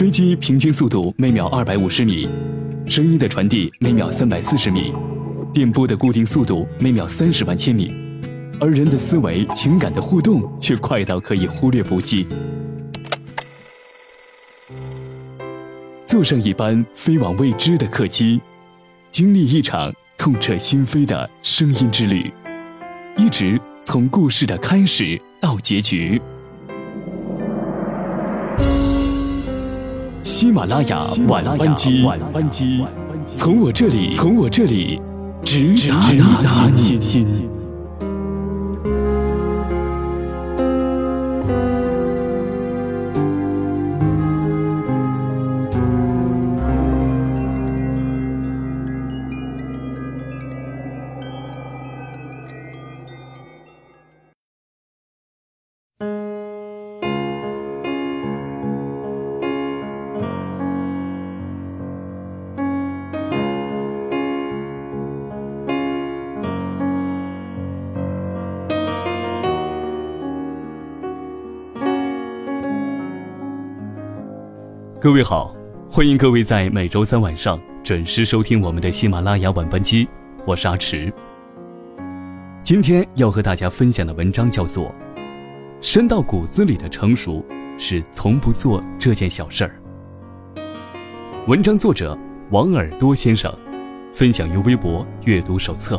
飞机平均速度每秒二百五十米，声音的传递每秒三百四十米，电波的固定速度每秒三十万千米，而人的思维、情感的互动却快到可以忽略不计。坐上一班飞往未知的客机，经历一场痛彻心扉的声音之旅，一直从故事的开始到结局。喜马拉雅晚班机，晚班机，从我这里，从我这里直达你心。各位好，欢迎各位在每周三晚上准时收听我们的喜马拉雅晚班机，我是阿迟。今天要和大家分享的文章叫做《深到骨子里的成熟是从不做这件小事儿》。文章作者王耳朵先生，分享于微博阅读手册。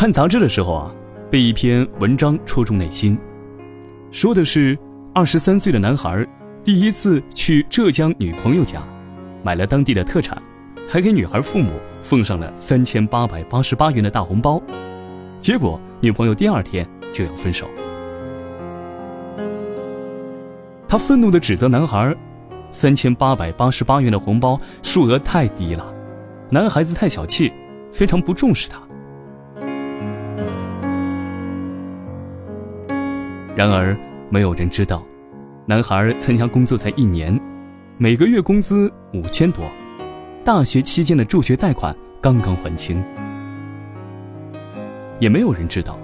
看杂志的时候啊，被一篇文章戳中内心，说的是二十三岁的男孩第一次去浙江女朋友家，买了当地的特产，还给女孩父母奉上了三千八百八十八元的大红包，结果女朋友第二天就要分手。他愤怒地指责男孩，三千八百八十八元的红包数额太低了，男孩子太小气，非常不重视他。然而，没有人知道，男孩参加工作才一年，每个月工资五千多，大学期间的助学贷款刚刚还清。也没有人知道，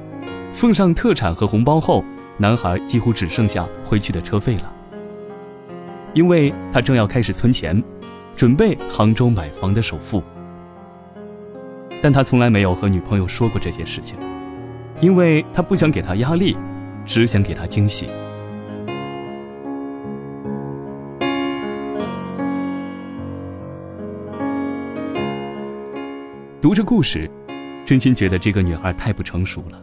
奉上特产和红包后，男孩几乎只剩下回去的车费了，因为他正要开始存钱，准备杭州买房的首付。但他从来没有和女朋友说过这件事情，因为他不想给她压力。只想给他惊喜。读着故事，真心觉得这个女孩太不成熟了，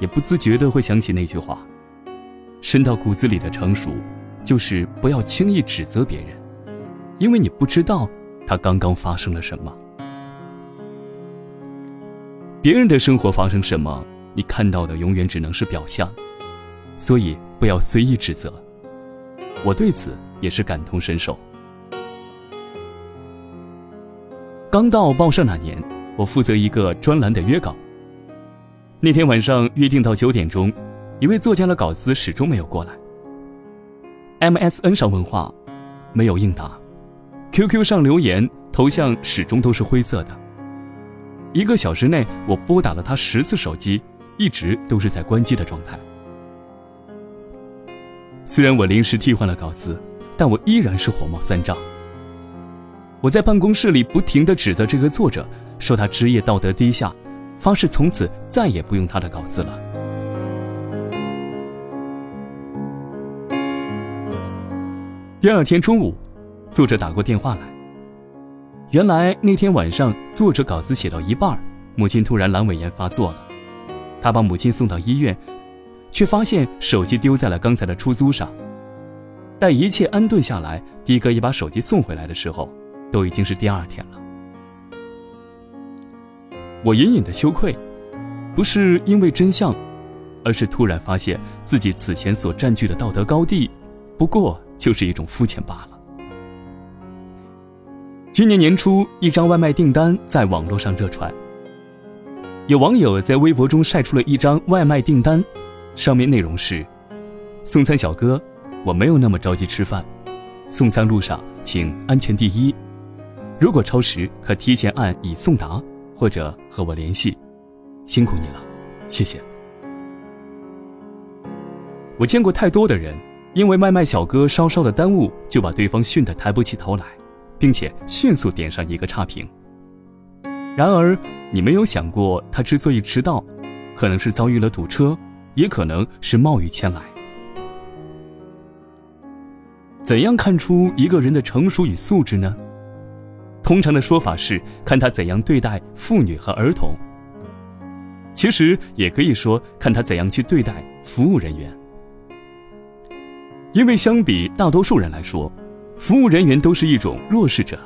也不自觉的会想起那句话：“深到骨子里的成熟，就是不要轻易指责别人，因为你不知道他刚刚发生了什么。别人的生活发生什么。”你看到的永远只能是表象，所以不要随意指责。我对此也是感同身受。刚到报社那年，我负责一个专栏的约稿。那天晚上约定到九点钟，一位作家的稿子始终没有过来。MSN 上问话，没有应答；QQ 上留言，头像始终都是灰色的。一个小时内，我拨打了他十次手机。一直都是在关机的状态。虽然我临时替换了稿子，但我依然是火冒三丈。我在办公室里不停地指责这个作者，说他职业道德低下，发誓从此再也不用他的稿子了。第二天中午，作者打过电话来。原来那天晚上，作者稿子写到一半，母亲突然阑尾炎发作了。他把母亲送到医院，却发现手机丢在了刚才的出租上。待一切安顿下来，的哥也把手机送回来的时候，都已经是第二天了。我隐隐的羞愧，不是因为真相，而是突然发现自己此前所占据的道德高地，不过就是一种肤浅罢了。今年年初，一张外卖订单在网络上热传。有网友在微博中晒出了一张外卖订单，上面内容是：“送餐小哥，我没有那么着急吃饭，送餐路上请安全第一。如果超时，可提前按已送达或者和我联系。辛苦你了，谢谢。”我见过太多的人，因为外卖小哥稍稍的耽误，就把对方训得抬不起头来，并且迅速点上一个差评。然而，你没有想过，他之所以迟到，可能是遭遇了堵车，也可能是冒雨前来。怎样看出一个人的成熟与素质呢？通常的说法是看他怎样对待妇女和儿童。其实也可以说看他怎样去对待服务人员。因为相比大多数人来说，服务人员都是一种弱势者。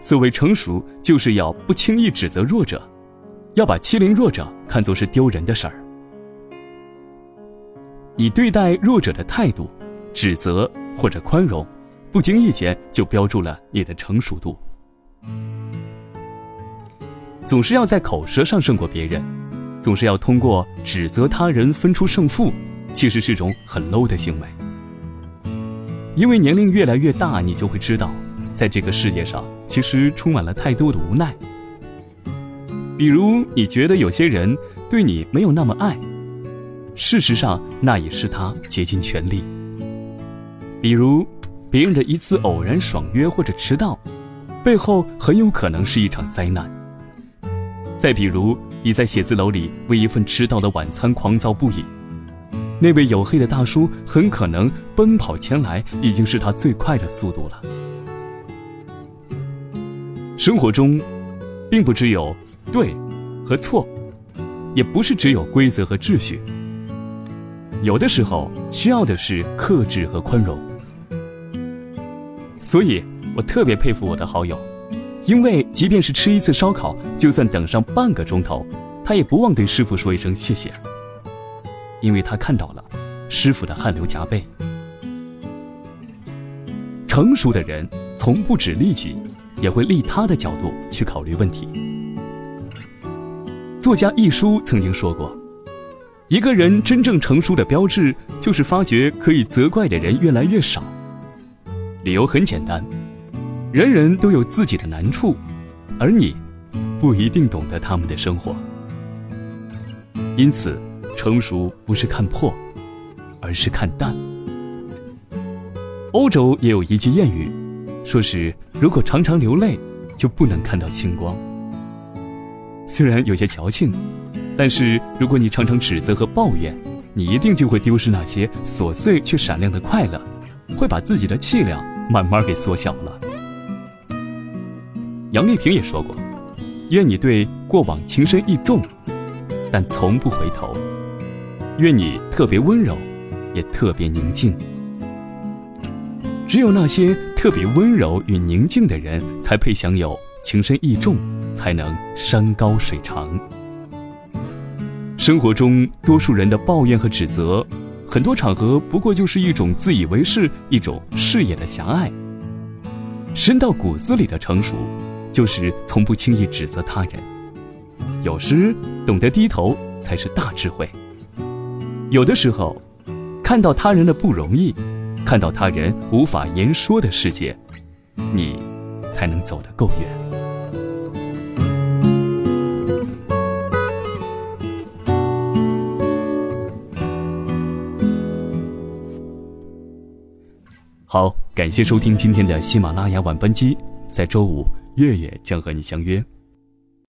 所谓成熟，就是要不轻易指责弱者，要把欺凌弱者看作是丢人的事儿。你对待弱者的态度，指责或者宽容，不经意间就标注了你的成熟度。总是要在口舌上胜过别人，总是要通过指责他人分出胜负，其实是种很 low 的行为。因为年龄越来越大，你就会知道，在这个世界上，其实充满了太多的无奈。比如，你觉得有些人对你没有那么爱，事实上，那也是他竭尽全力。比如，别人的一次偶然爽约或者迟到，背后很有可能是一场灾难。再比如，你在写字楼里为一份迟到的晚餐狂躁不已。那位黝黑的大叔很可能奔跑前来，已经是他最快的速度了。生活中，并不只有对和错，也不是只有规则和秩序。有的时候需要的是克制和宽容。所以我特别佩服我的好友，因为即便是吃一次烧烤，就算等上半个钟头，他也不忘对师傅说一声谢谢。因为他看到了师傅的汗流浃背。成熟的人从不只利己，也会利他的角度去考虑问题。作家一书曾经说过，一个人真正成熟的标志，就是发觉可以责怪的人越来越少。理由很简单，人人都有自己的难处，而你不一定懂得他们的生活，因此。成熟不是看破，而是看淡。欧洲也有一句谚语，说是如果常常流泪，就不能看到星光。虽然有些矫情，但是如果你常常指责和抱怨，你一定就会丢失那些琐碎却闪亮的快乐，会把自己的气量慢慢给缩小了。杨丽萍也说过：“愿你对过往情深意重，但从不回头。”愿你特别温柔，也特别宁静。只有那些特别温柔与宁静的人，才配享有情深意重，才能山高水长。生活中，多数人的抱怨和指责，很多场合不过就是一种自以为是，一种视野的狭隘。深到骨子里的成熟，就是从不轻易指责他人。有时懂得低头，才是大智慧。有的时候，看到他人的不容易，看到他人无法言说的世界，你才能走得够远。好，感谢收听今天的喜马拉雅晚班机，在周五，月月将和你相约。